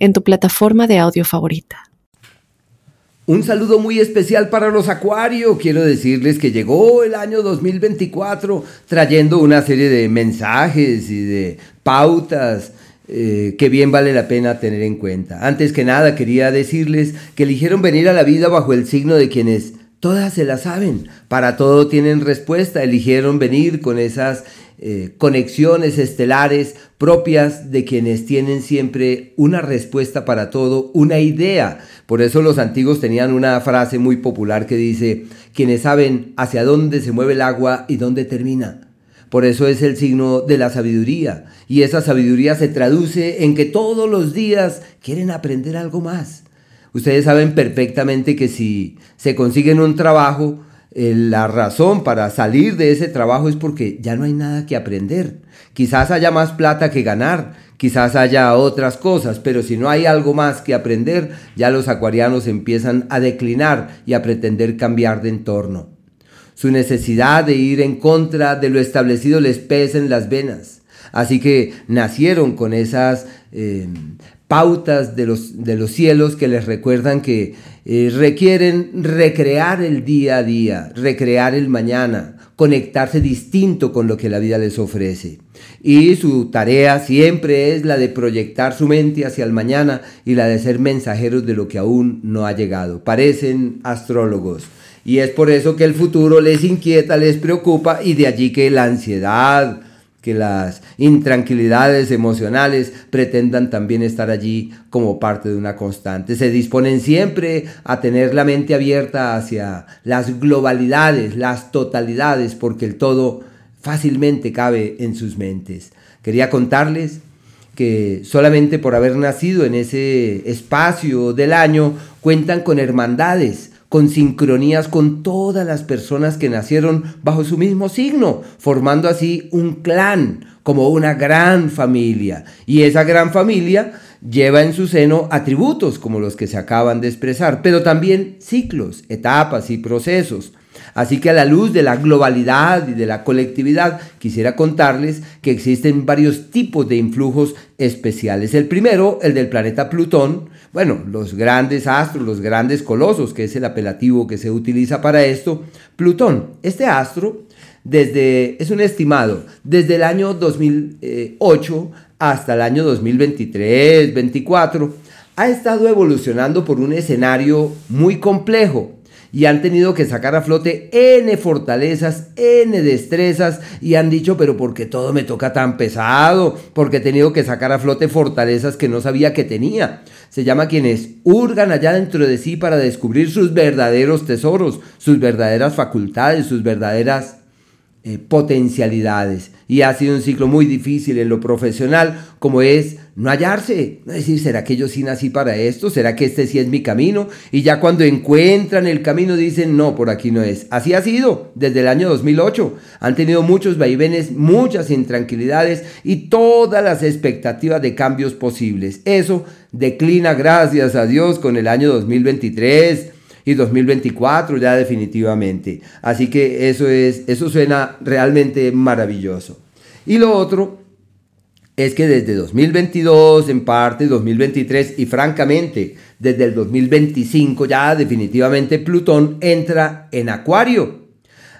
en tu plataforma de audio favorita. Un saludo muy especial para los Acuario. Quiero decirles que llegó el año 2024 trayendo una serie de mensajes y de pautas eh, que bien vale la pena tener en cuenta. Antes que nada quería decirles que eligieron venir a la vida bajo el signo de quienes todas se la saben, para todo tienen respuesta, eligieron venir con esas eh, conexiones estelares propias de quienes tienen siempre una respuesta para todo, una idea. Por eso los antiguos tenían una frase muy popular que dice, quienes saben hacia dónde se mueve el agua y dónde termina. Por eso es el signo de la sabiduría. Y esa sabiduría se traduce en que todos los días quieren aprender algo más. Ustedes saben perfectamente que si se consiguen un trabajo, eh, la razón para salir de ese trabajo es porque ya no hay nada que aprender. Quizás haya más plata que ganar, quizás haya otras cosas, pero si no hay algo más que aprender, ya los acuarianos empiezan a declinar y a pretender cambiar de entorno. Su necesidad de ir en contra de lo establecido les pesa en las venas. Así que nacieron con esas eh, pautas de los, de los cielos que les recuerdan que eh, requieren recrear el día a día, recrear el mañana, conectarse distinto con lo que la vida les ofrece. Y su tarea siempre es la de proyectar su mente hacia el mañana y la de ser mensajeros de lo que aún no ha llegado. Parecen astrólogos. Y es por eso que el futuro les inquieta, les preocupa y de allí que la ansiedad, que las intranquilidades emocionales pretendan también estar allí como parte de una constante. Se disponen siempre a tener la mente abierta hacia las globalidades, las totalidades, porque el todo fácilmente cabe en sus mentes. Quería contarles que solamente por haber nacido en ese espacio del año cuentan con hermandades con sincronías con todas las personas que nacieron bajo su mismo signo, formando así un clan, como una gran familia. Y esa gran familia lleva en su seno atributos como los que se acaban de expresar, pero también ciclos, etapas y procesos. Así que a la luz de la globalidad y de la colectividad, quisiera contarles que existen varios tipos de influjos especiales. El primero, el del planeta Plutón, bueno, los grandes astros, los grandes colosos, que es el apelativo que se utiliza para esto, Plutón. Este astro, desde, es un estimado, desde el año 2008 hasta el año 2023, 2024, ha estado evolucionando por un escenario muy complejo y han tenido que sacar a flote N fortalezas, N destrezas y han dicho, pero ¿por qué todo me toca tan pesado? Porque he tenido que sacar a flote fortalezas que no sabía que tenía. Se llama quienes hurgan allá dentro de sí para descubrir sus verdaderos tesoros, sus verdaderas facultades, sus verdaderas eh, potencialidades. Y ha sido un ciclo muy difícil en lo profesional, como es no hallarse, no decir, ¿será que yo sí nací para esto? ¿Será que este sí es mi camino? Y ya cuando encuentran el camino dicen, no, por aquí no es. Así ha sido desde el año 2008. Han tenido muchos vaivenes, muchas intranquilidades y todas las expectativas de cambios posibles. Eso declina, gracias a Dios, con el año 2023 y 2024 ya definitivamente. Así que eso es eso suena realmente maravilloso. Y lo otro es que desde 2022 en parte 2023 y francamente desde el 2025 ya definitivamente Plutón entra en Acuario.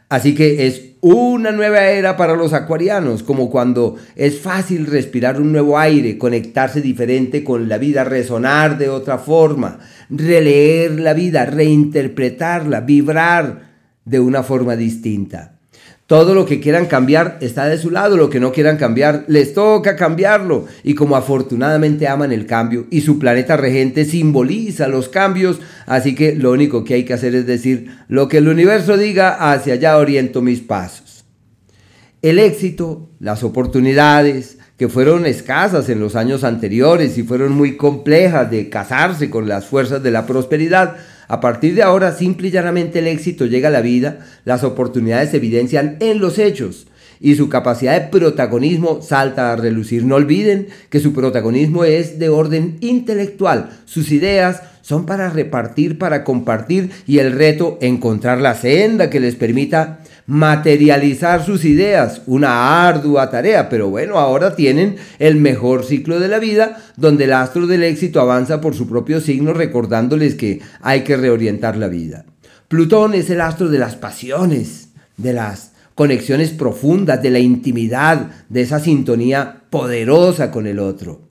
Así que es una nueva era para los acuarianos, como cuando es fácil respirar un nuevo aire, conectarse diferente con la vida, resonar de otra forma, releer la vida, reinterpretarla, vibrar de una forma distinta. Todo lo que quieran cambiar está de su lado, lo que no quieran cambiar les toca cambiarlo. Y como afortunadamente aman el cambio y su planeta regente simboliza los cambios, así que lo único que hay que hacer es decir, lo que el universo diga, hacia allá oriento mis pasos. El éxito, las oportunidades, que fueron escasas en los años anteriores y fueron muy complejas de casarse con las fuerzas de la prosperidad, a partir de ahora simple y llanamente el éxito llega a la vida, las oportunidades se evidencian en los hechos y su capacidad de protagonismo salta a relucir. No olviden que su protagonismo es de orden intelectual, sus ideas son para repartir, para compartir y el reto encontrar la senda que les permita materializar sus ideas, una ardua tarea, pero bueno, ahora tienen el mejor ciclo de la vida, donde el astro del éxito avanza por su propio signo recordándoles que hay que reorientar la vida. Plutón es el astro de las pasiones, de las conexiones profundas, de la intimidad, de esa sintonía poderosa con el otro.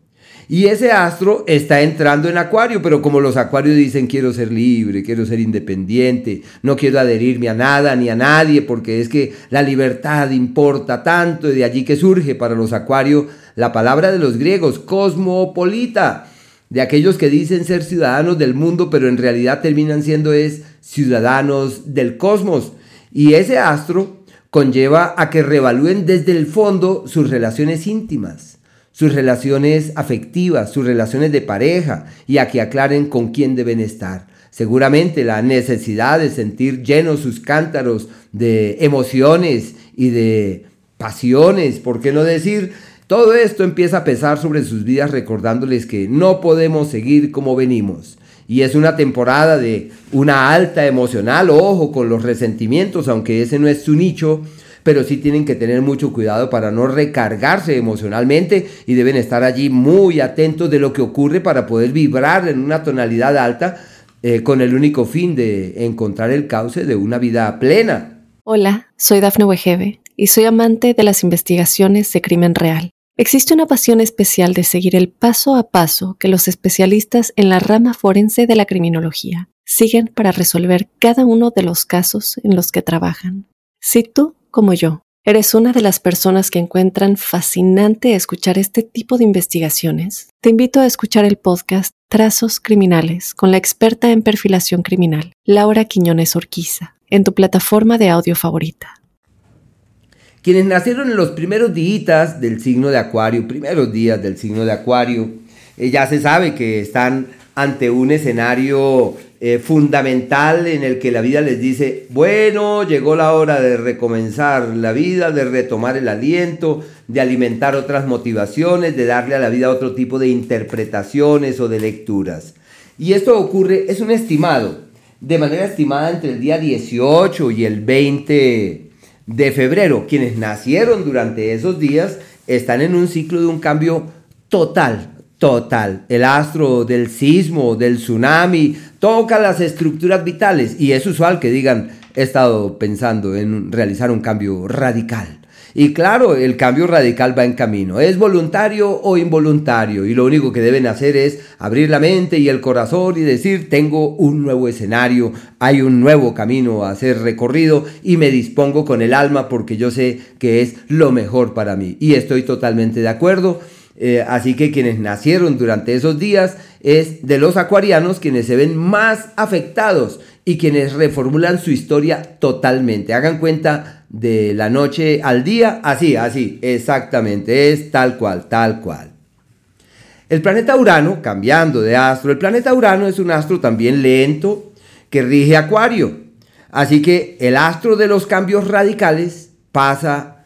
Y ese astro está entrando en Acuario, pero como los Acuarios dicen quiero ser libre, quiero ser independiente, no quiero adherirme a nada ni a nadie, porque es que la libertad importa tanto, y de allí que surge para los Acuarios la palabra de los griegos, cosmopolita, de aquellos que dicen ser ciudadanos del mundo, pero en realidad terminan siendo es ciudadanos del cosmos. Y ese astro conlleva a que revalúen desde el fondo sus relaciones íntimas sus relaciones afectivas, sus relaciones de pareja y a que aclaren con quién deben estar. Seguramente la necesidad de sentir llenos sus cántaros de emociones y de pasiones, ¿por qué no decir? Todo esto empieza a pesar sobre sus vidas recordándoles que no podemos seguir como venimos. Y es una temporada de una alta emocional, ojo con los resentimientos, aunque ese no es su nicho, pero sí tienen que tener mucho cuidado para no recargarse emocionalmente y deben estar allí muy atentos de lo que ocurre para poder vibrar en una tonalidad alta eh, con el único fin de encontrar el cauce de una vida plena. Hola, soy Dafne Wegebe y soy amante de las investigaciones de crimen real. Existe una pasión especial de seguir el paso a paso que los especialistas en la rama forense de la criminología siguen para resolver cada uno de los casos en los que trabajan. Si tú como yo, ¿eres una de las personas que encuentran fascinante escuchar este tipo de investigaciones? Te invito a escuchar el podcast Trazos Criminales con la experta en perfilación criminal, Laura Quiñones Orquiza, en tu plataforma de audio favorita. Quienes nacieron en los primeros días del signo de Acuario, primeros días del signo de Acuario, eh, ya se sabe que están ante un escenario eh, fundamental en el que la vida les dice, bueno, llegó la hora de recomenzar la vida, de retomar el aliento, de alimentar otras motivaciones, de darle a la vida otro tipo de interpretaciones o de lecturas. Y esto ocurre, es un estimado, de manera estimada entre el día 18 y el 20 de febrero. Quienes nacieron durante esos días están en un ciclo de un cambio total, total. El astro del sismo, del tsunami, toca las estructuras vitales y es usual que digan, he estado pensando en realizar un cambio radical. Y claro, el cambio radical va en camino. ¿Es voluntario o involuntario? Y lo único que deben hacer es abrir la mente y el corazón y decir, tengo un nuevo escenario, hay un nuevo camino a ser recorrido y me dispongo con el alma porque yo sé que es lo mejor para mí. Y estoy totalmente de acuerdo. Eh, así que quienes nacieron durante esos días es de los acuarianos quienes se ven más afectados y quienes reformulan su historia totalmente. Hagan cuenta de la noche al día, así, así, exactamente, es tal cual, tal cual. El planeta Urano, cambiando de astro, el planeta Urano es un astro también lento que rige Acuario. Así que el astro de los cambios radicales pasa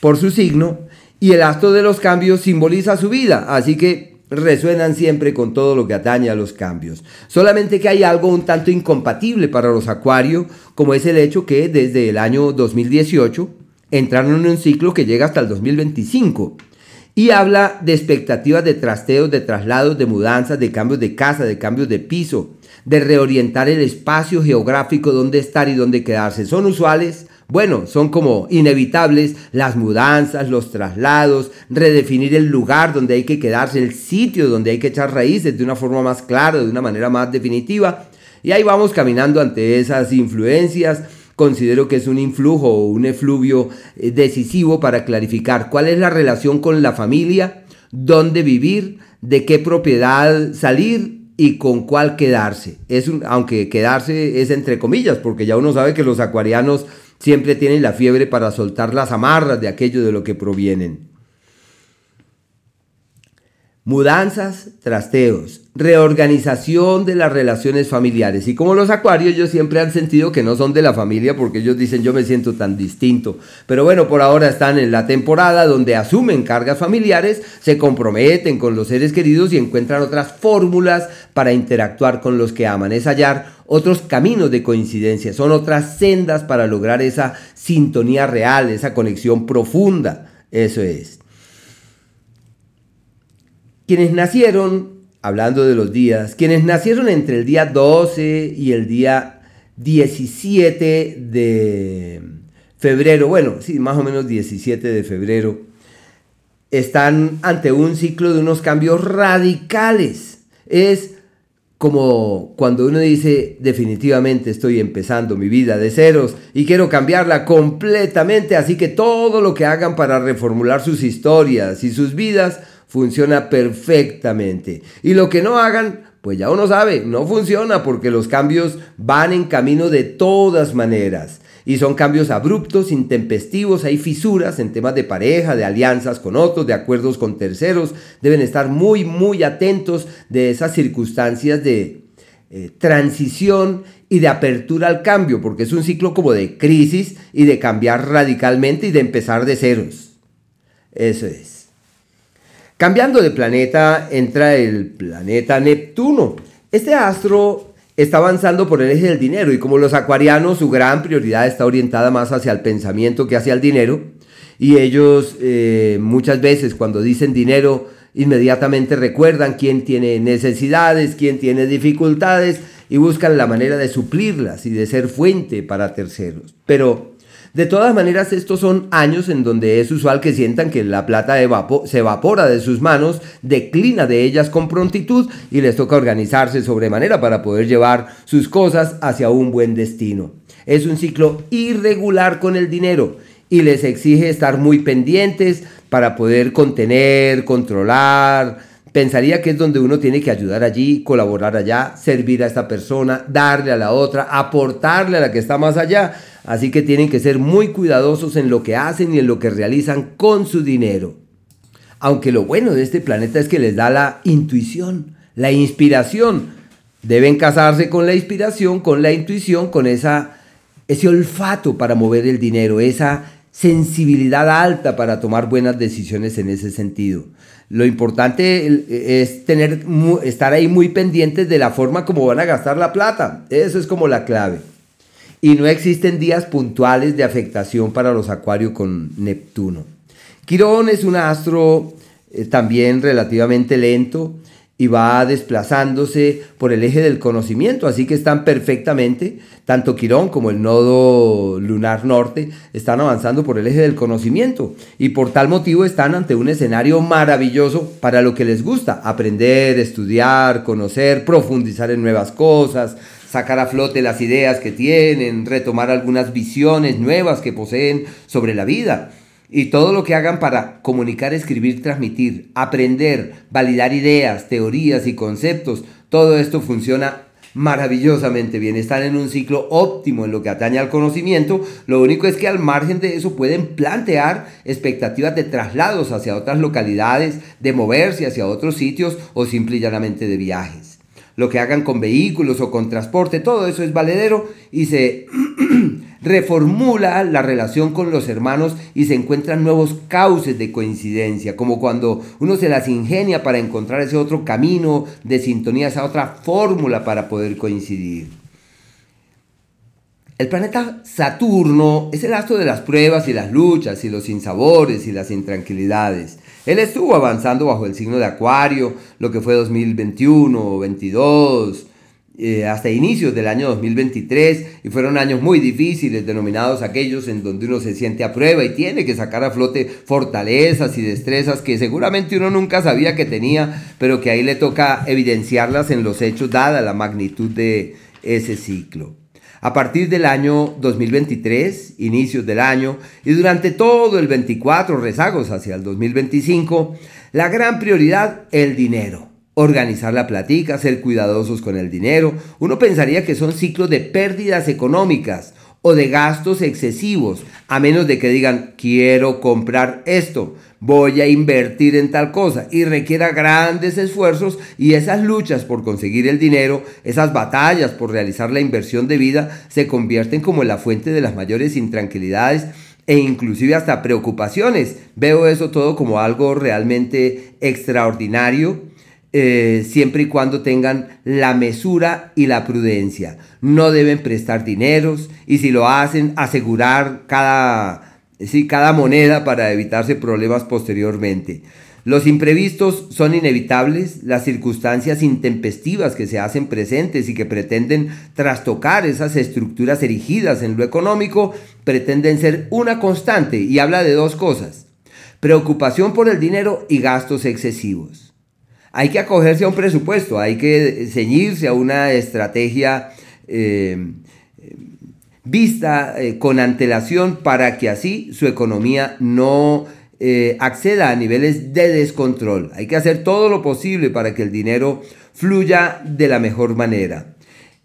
por su signo y el astro de los cambios simboliza su vida, así que resuenan siempre con todo lo que atañe a los cambios. Solamente que hay algo un tanto incompatible para los acuarios, como es el hecho que desde el año 2018 entraron en un ciclo que llega hasta el 2025 y habla de expectativas de trasteos, de traslados, de mudanzas, de cambios de casa, de cambios de piso, de reorientar el espacio geográfico donde estar y dónde quedarse. Son usuales bueno, son como inevitables las mudanzas, los traslados, redefinir el lugar donde hay que quedarse, el sitio donde hay que echar raíces de una forma más clara, de una manera más definitiva. Y ahí vamos caminando ante esas influencias. Considero que es un influjo o un efluvio eh, decisivo para clarificar cuál es la relación con la familia, dónde vivir, de qué propiedad salir y con cuál quedarse. Es aunque quedarse es entre comillas, porque ya uno sabe que los acuarianos Siempre tienen la fiebre para soltar las amarras de aquello de lo que provienen. Mudanzas, trasteos, reorganización de las relaciones familiares. Y como los acuarios, ellos siempre han sentido que no son de la familia porque ellos dicen yo me siento tan distinto. Pero bueno, por ahora están en la temporada donde asumen cargas familiares, se comprometen con los seres queridos y encuentran otras fórmulas para interactuar con los que aman. Es hallar otros caminos de coincidencia, son otras sendas para lograr esa sintonía real, esa conexión profunda. Eso es. Quienes nacieron, hablando de los días, quienes nacieron entre el día 12 y el día 17 de febrero, bueno, sí, más o menos 17 de febrero, están ante un ciclo de unos cambios radicales. Es como cuando uno dice definitivamente estoy empezando mi vida de ceros y quiero cambiarla completamente, así que todo lo que hagan para reformular sus historias y sus vidas funciona perfectamente. Y lo que no hagan, pues ya uno sabe, no funciona porque los cambios van en camino de todas maneras. Y son cambios abruptos, intempestivos, hay fisuras en temas de pareja, de alianzas con otros, de acuerdos con terceros. Deben estar muy, muy atentos de esas circunstancias de eh, transición y de apertura al cambio, porque es un ciclo como de crisis y de cambiar radicalmente y de empezar de ceros. Eso es. Cambiando de planeta, entra el planeta Neptuno. Este astro está avanzando por el eje del dinero y como los acuarianos, su gran prioridad está orientada más hacia el pensamiento que hacia el dinero. Y ellos eh, muchas veces cuando dicen dinero, inmediatamente recuerdan quién tiene necesidades, quién tiene dificultades y buscan la manera de suplirlas y de ser fuente para terceros. Pero de todas maneras, estos son años en donde es usual que sientan que la plata se evapora de sus manos, declina de ellas con prontitud y les toca organizarse sobremanera para poder llevar sus cosas hacia un buen destino. Es un ciclo irregular con el dinero y les exige estar muy pendientes para poder contener, controlar, Pensaría que es donde uno tiene que ayudar allí, colaborar allá, servir a esta persona, darle a la otra, aportarle a la que está más allá. Así que tienen que ser muy cuidadosos en lo que hacen y en lo que realizan con su dinero. Aunque lo bueno de este planeta es que les da la intuición, la inspiración. Deben casarse con la inspiración, con la intuición, con esa, ese olfato para mover el dinero, esa sensibilidad alta para tomar buenas decisiones en ese sentido. Lo importante es tener, estar ahí muy pendientes de la forma como van a gastar la plata. Eso es como la clave. Y no existen días puntuales de afectación para los acuarios con Neptuno. Quirón es un astro eh, también relativamente lento y va desplazándose por el eje del conocimiento, así que están perfectamente, tanto Quirón como el nodo lunar norte, están avanzando por el eje del conocimiento y por tal motivo están ante un escenario maravilloso para lo que les gusta, aprender, estudiar, conocer, profundizar en nuevas cosas, sacar a flote las ideas que tienen, retomar algunas visiones nuevas que poseen sobre la vida. Y todo lo que hagan para comunicar, escribir, transmitir, aprender, validar ideas, teorías y conceptos, todo esto funciona maravillosamente bien. Están en un ciclo óptimo en lo que atañe al conocimiento. Lo único es que al margen de eso pueden plantear expectativas de traslados hacia otras localidades, de moverse hacia otros sitios o simple y llanamente de viajes lo que hagan con vehículos o con transporte, todo eso es valedero y se reformula la relación con los hermanos y se encuentran nuevos cauces de coincidencia, como cuando uno se las ingenia para encontrar ese otro camino de sintonía, esa otra fórmula para poder coincidir. El planeta Saturno es el astro de las pruebas y las luchas y los sinsabores y las intranquilidades. Él estuvo avanzando bajo el signo de Acuario, lo que fue 2021, 22, eh, hasta inicios del año 2023 y fueron años muy difíciles, denominados aquellos en donde uno se siente a prueba y tiene que sacar a flote fortalezas y destrezas que seguramente uno nunca sabía que tenía, pero que ahí le toca evidenciarlas en los hechos dada la magnitud de ese ciclo. A partir del año 2023, inicios del año, y durante todo el 24, rezagos hacia el 2025, la gran prioridad, el dinero organizar la platica, ser cuidadosos con el dinero. Uno pensaría que son ciclos de pérdidas económicas o de gastos excesivos, a menos de que digan quiero comprar esto, voy a invertir en tal cosa y requiera grandes esfuerzos y esas luchas por conseguir el dinero, esas batallas por realizar la inversión de vida se convierten como la fuente de las mayores intranquilidades e inclusive hasta preocupaciones. Veo eso todo como algo realmente extraordinario eh, siempre y cuando tengan la mesura y la prudencia. No deben prestar dineros y si lo hacen, asegurar cada, cada moneda para evitarse problemas posteriormente. Los imprevistos son inevitables, las circunstancias intempestivas que se hacen presentes y que pretenden trastocar esas estructuras erigidas en lo económico pretenden ser una constante y habla de dos cosas, preocupación por el dinero y gastos excesivos hay que acogerse a un presupuesto, hay que ceñirse a una estrategia eh, vista eh, con antelación para que así su economía no eh, acceda a niveles de descontrol. Hay que hacer todo lo posible para que el dinero fluya de la mejor manera.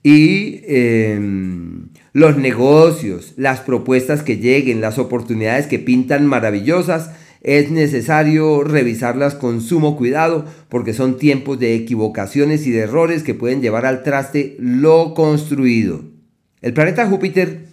Y em, los negocios, las propuestas que lleguen, las oportunidades que pintan maravillosas, es necesario revisarlas con sumo cuidado porque son tiempos de equivocaciones y de errores que pueden llevar al traste lo construido. El planeta Júpiter,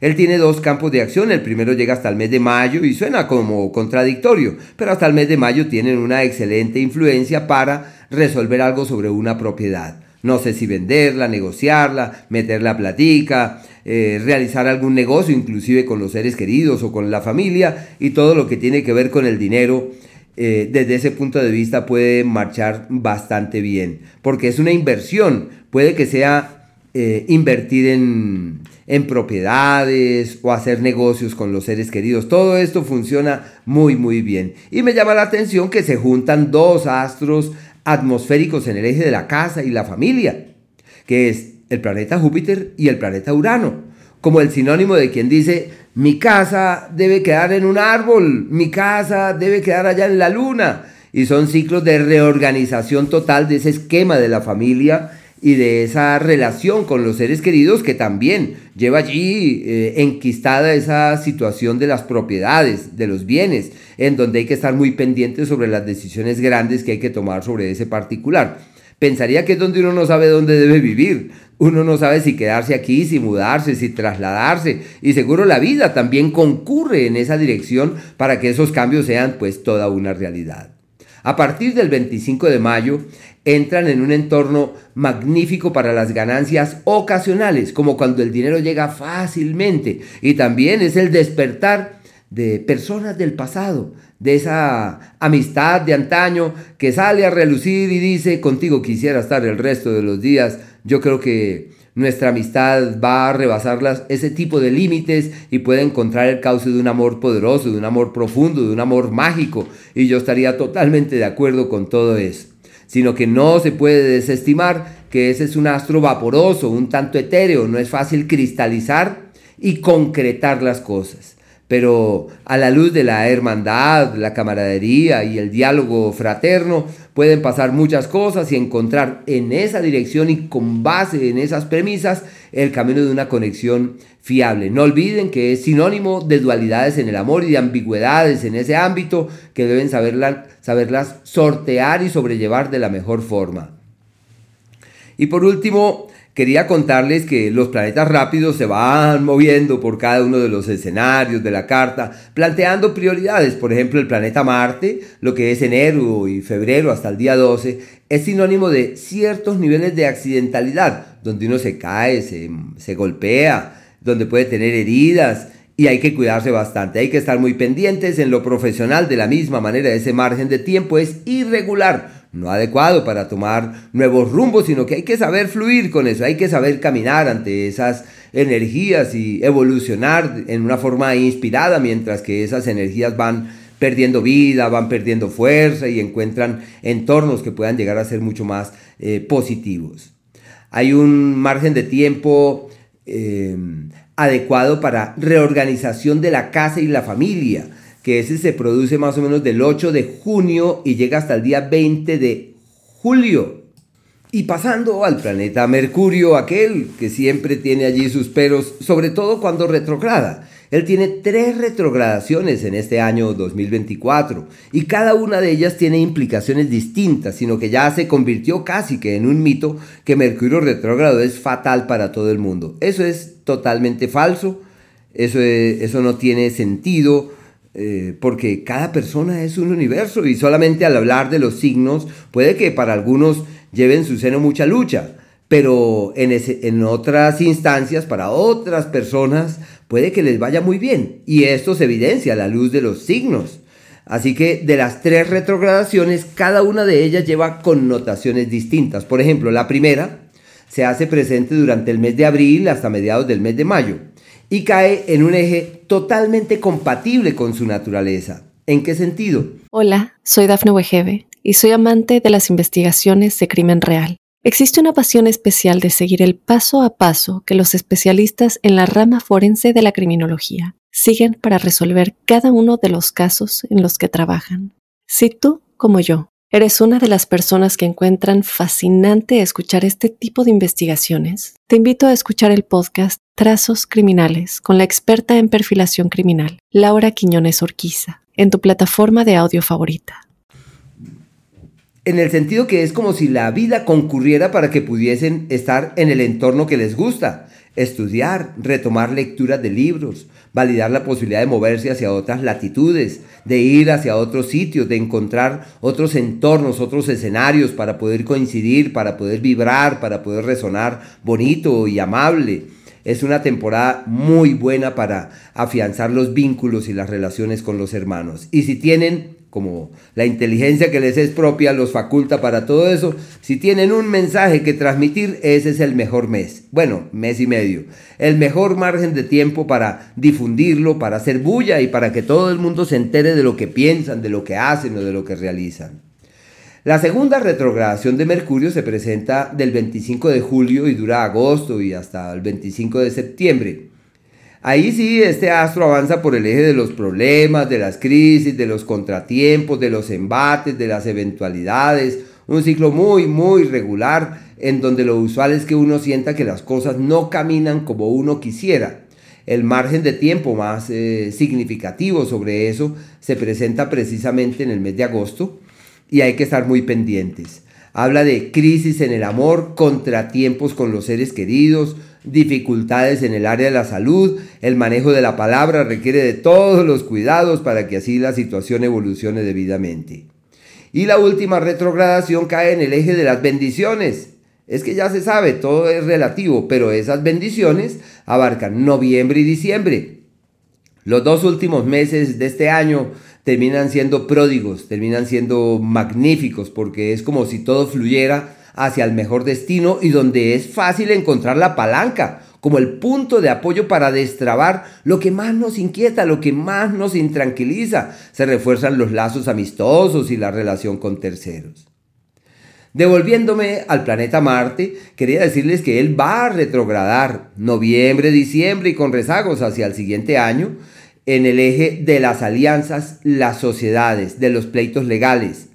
él tiene dos campos de acción. El primero llega hasta el mes de mayo y suena como contradictorio, pero hasta el mes de mayo tienen una excelente influencia para resolver algo sobre una propiedad. No sé si venderla, negociarla, meterla a platica, eh, realizar algún negocio, inclusive con los seres queridos o con la familia y todo lo que tiene que ver con el dinero. Eh, desde ese punto de vista puede marchar bastante bien, porque es una inversión, puede que sea eh, invertir en, en propiedades o hacer negocios con los seres queridos. Todo esto funciona muy muy bien. Y me llama la atención que se juntan dos astros atmosféricos en el eje de la casa y la familia, que es el planeta Júpiter y el planeta Urano, como el sinónimo de quien dice, mi casa debe quedar en un árbol, mi casa debe quedar allá en la luna. Y son ciclos de reorganización total de ese esquema de la familia y de esa relación con los seres queridos que también lleva allí eh, enquistada esa situación de las propiedades, de los bienes, en donde hay que estar muy pendientes sobre las decisiones grandes que hay que tomar sobre ese particular. Pensaría que es donde uno no sabe dónde debe vivir, uno no sabe si quedarse aquí, si mudarse, si trasladarse, y seguro la vida también concurre en esa dirección para que esos cambios sean pues toda una realidad. A partir del 25 de mayo entran en un entorno magnífico para las ganancias ocasionales, como cuando el dinero llega fácilmente. Y también es el despertar de personas del pasado, de esa amistad de antaño que sale a relucir y dice, contigo quisiera estar el resto de los días. Yo creo que nuestra amistad va a rebasar ese tipo de límites y puede encontrar el cauce de un amor poderoso, de un amor profundo, de un amor mágico. Y yo estaría totalmente de acuerdo con todo eso. Sino que no se puede desestimar que ese es un astro vaporoso, un tanto etéreo, no es fácil cristalizar y concretar las cosas. Pero a la luz de la hermandad, la camaradería y el diálogo fraterno, pueden pasar muchas cosas y encontrar en esa dirección y con base en esas premisas el camino de una conexión fiable. No olviden que es sinónimo de dualidades en el amor y de ambigüedades en ese ámbito que deben saberlas sortear y sobrellevar de la mejor forma. Y por último, quería contarles que los planetas rápidos se van moviendo por cada uno de los escenarios de la carta, planteando prioridades. Por ejemplo, el planeta Marte, lo que es enero y febrero hasta el día 12, es sinónimo de ciertos niveles de accidentalidad, donde uno se cae, se, se golpea, donde puede tener heridas. Y hay que cuidarse bastante, hay que estar muy pendientes en lo profesional de la misma manera, ese margen de tiempo es irregular, no adecuado para tomar nuevos rumbos, sino que hay que saber fluir con eso, hay que saber caminar ante esas energías y evolucionar en una forma inspirada mientras que esas energías van perdiendo vida, van perdiendo fuerza y encuentran entornos que puedan llegar a ser mucho más eh, positivos. Hay un margen de tiempo eh, adecuado para reorganización de la casa y la familia que ese se produce más o menos del 8 de junio y llega hasta el día 20 de julio. Y pasando al planeta Mercurio, aquel que siempre tiene allí sus peros, sobre todo cuando retrograda. Él tiene tres retrogradaciones en este año 2024 y cada una de ellas tiene implicaciones distintas, sino que ya se convirtió casi que en un mito que Mercurio retrógrado es fatal para todo el mundo. Eso es totalmente falso, eso, eso no tiene sentido. Eh, porque cada persona es un universo y solamente al hablar de los signos puede que para algunos lleven su seno mucha lucha, pero en, en otras instancias, para otras personas, puede que les vaya muy bien. Y esto se evidencia a la luz de los signos. Así que de las tres retrogradaciones, cada una de ellas lleva connotaciones distintas. Por ejemplo, la primera se hace presente durante el mes de abril hasta mediados del mes de mayo y cae en un eje totalmente compatible con su naturaleza. ¿En qué sentido? Hola, soy Dafne Wegebe y soy amante de las investigaciones de crimen real. Existe una pasión especial de seguir el paso a paso que los especialistas en la rama forense de la criminología siguen para resolver cada uno de los casos en los que trabajan. Si tú, como yo, eres una de las personas que encuentran fascinante escuchar este tipo de investigaciones, te invito a escuchar el podcast Trazos Criminales con la experta en perfilación criminal, Laura Quiñones Orquiza, en tu plataforma de audio favorita. En el sentido que es como si la vida concurriera para que pudiesen estar en el entorno que les gusta, estudiar, retomar lecturas de libros, validar la posibilidad de moverse hacia otras latitudes, de ir hacia otros sitios, de encontrar otros entornos, otros escenarios para poder coincidir, para poder vibrar, para poder resonar bonito y amable. Es una temporada muy buena para afianzar los vínculos y las relaciones con los hermanos. Y si tienen como la inteligencia que les es propia los faculta para todo eso, si tienen un mensaje que transmitir, ese es el mejor mes. Bueno, mes y medio. El mejor margen de tiempo para difundirlo, para hacer bulla y para que todo el mundo se entere de lo que piensan, de lo que hacen o de lo que realizan. La segunda retrogradación de Mercurio se presenta del 25 de julio y dura agosto y hasta el 25 de septiembre. Ahí sí, este astro avanza por el eje de los problemas, de las crisis, de los contratiempos, de los embates, de las eventualidades. Un ciclo muy, muy regular en donde lo usual es que uno sienta que las cosas no caminan como uno quisiera. El margen de tiempo más eh, significativo sobre eso se presenta precisamente en el mes de agosto y hay que estar muy pendientes. Habla de crisis en el amor, contratiempos con los seres queridos, dificultades en el área de la salud, el manejo de la palabra requiere de todos los cuidados para que así la situación evolucione debidamente. Y la última retrogradación cae en el eje de las bendiciones. Es que ya se sabe, todo es relativo, pero esas bendiciones abarcan noviembre y diciembre. Los dos últimos meses de este año terminan siendo pródigos, terminan siendo magníficos, porque es como si todo fluyera hacia el mejor destino y donde es fácil encontrar la palanca como el punto de apoyo para destrabar lo que más nos inquieta, lo que más nos intranquiliza. Se refuerzan los lazos amistosos y la relación con terceros. Devolviéndome al planeta Marte, quería decirles que él va a retrogradar noviembre, diciembre y con rezagos hacia el siguiente año en el eje de las alianzas, las sociedades, de los pleitos legales,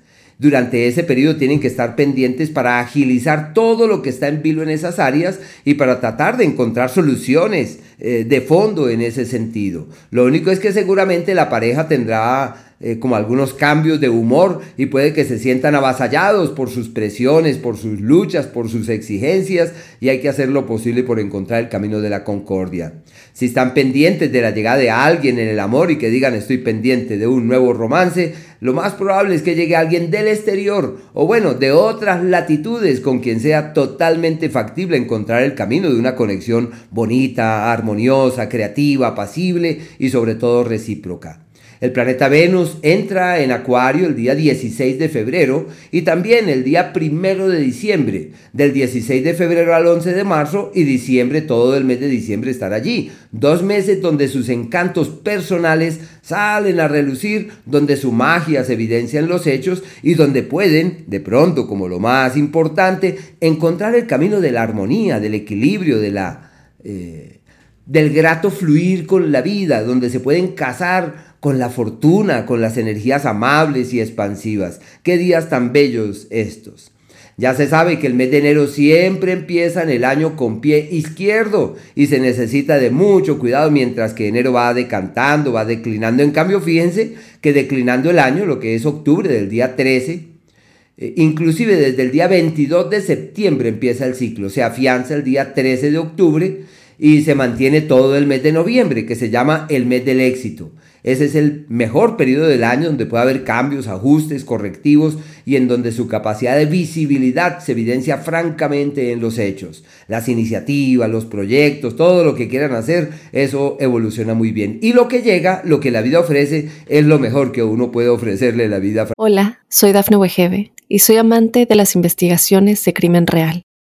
durante ese periodo tienen que estar pendientes para agilizar todo lo que está en vilo en esas áreas y para tratar de encontrar soluciones eh, de fondo en ese sentido. Lo único es que seguramente la pareja tendrá eh, como algunos cambios de humor y puede que se sientan avasallados por sus presiones, por sus luchas, por sus exigencias y hay que hacer lo posible por encontrar el camino de la concordia. Si están pendientes de la llegada de alguien en el amor y que digan estoy pendiente de un nuevo romance, lo más probable es que llegue alguien del exterior o bueno, de otras latitudes con quien sea totalmente factible encontrar el camino de una conexión bonita, armoniosa, creativa, apacible y sobre todo recíproca. El planeta Venus entra en Acuario el día 16 de febrero y también el día 1 de diciembre. Del 16 de febrero al 11 de marzo y diciembre, todo el mes de diciembre estará allí. Dos meses donde sus encantos personales salen a relucir, donde su magia se evidencia en los hechos y donde pueden, de pronto como lo más importante, encontrar el camino de la armonía, del equilibrio, de la... Eh, del grato fluir con la vida, donde se pueden casar con la fortuna, con las energías amables y expansivas. Qué días tan bellos estos. Ya se sabe que el mes de enero siempre empieza en el año con pie izquierdo y se necesita de mucho cuidado mientras que enero va decantando, va declinando. En cambio, fíjense que declinando el año, lo que es octubre del día 13, eh, inclusive desde el día 22 de septiembre empieza el ciclo, se afianza el día 13 de octubre y se mantiene todo el mes de noviembre, que se llama el mes del éxito. Ese es el mejor periodo del año donde puede haber cambios, ajustes, correctivos y en donde su capacidad de visibilidad se evidencia francamente en los hechos. Las iniciativas, los proyectos, todo lo que quieran hacer, eso evoluciona muy bien. Y lo que llega, lo que la vida ofrece, es lo mejor que uno puede ofrecerle a la vida. Hola, soy Dafne Wegebe y soy amante de las investigaciones de crimen real.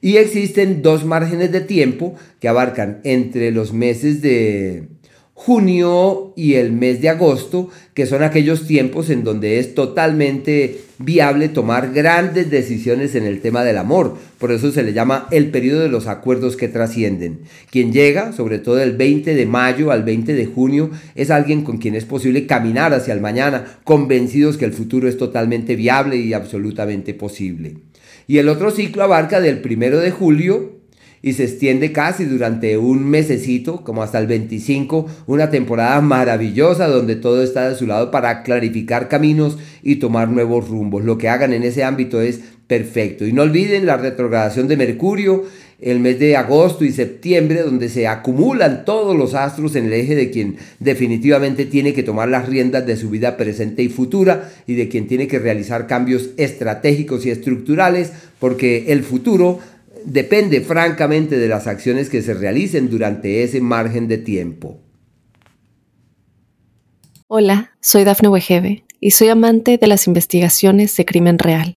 Y existen dos márgenes de tiempo que abarcan entre los meses de junio y el mes de agosto, que son aquellos tiempos en donde es totalmente viable tomar grandes decisiones en el tema del amor. Por eso se le llama el periodo de los acuerdos que trascienden. Quien llega, sobre todo el 20 de mayo al 20 de junio, es alguien con quien es posible caminar hacia el mañana, convencidos que el futuro es totalmente viable y absolutamente posible. Y el otro ciclo abarca del primero de julio y se extiende casi durante un mesecito, como hasta el 25, una temporada maravillosa donde todo está de su lado para clarificar caminos y tomar nuevos rumbos. Lo que hagan en ese ámbito es perfecto. Y no olviden la retrogradación de Mercurio, el mes de agosto y septiembre, donde se acumulan todos los astros en el eje de quien definitivamente tiene que tomar las riendas de su vida presente y futura y de quien tiene que realizar cambios estratégicos y estructurales, porque el futuro depende francamente de las acciones que se realicen durante ese margen de tiempo. Hola, soy Dafne Wegebe y soy amante de las investigaciones de crimen real.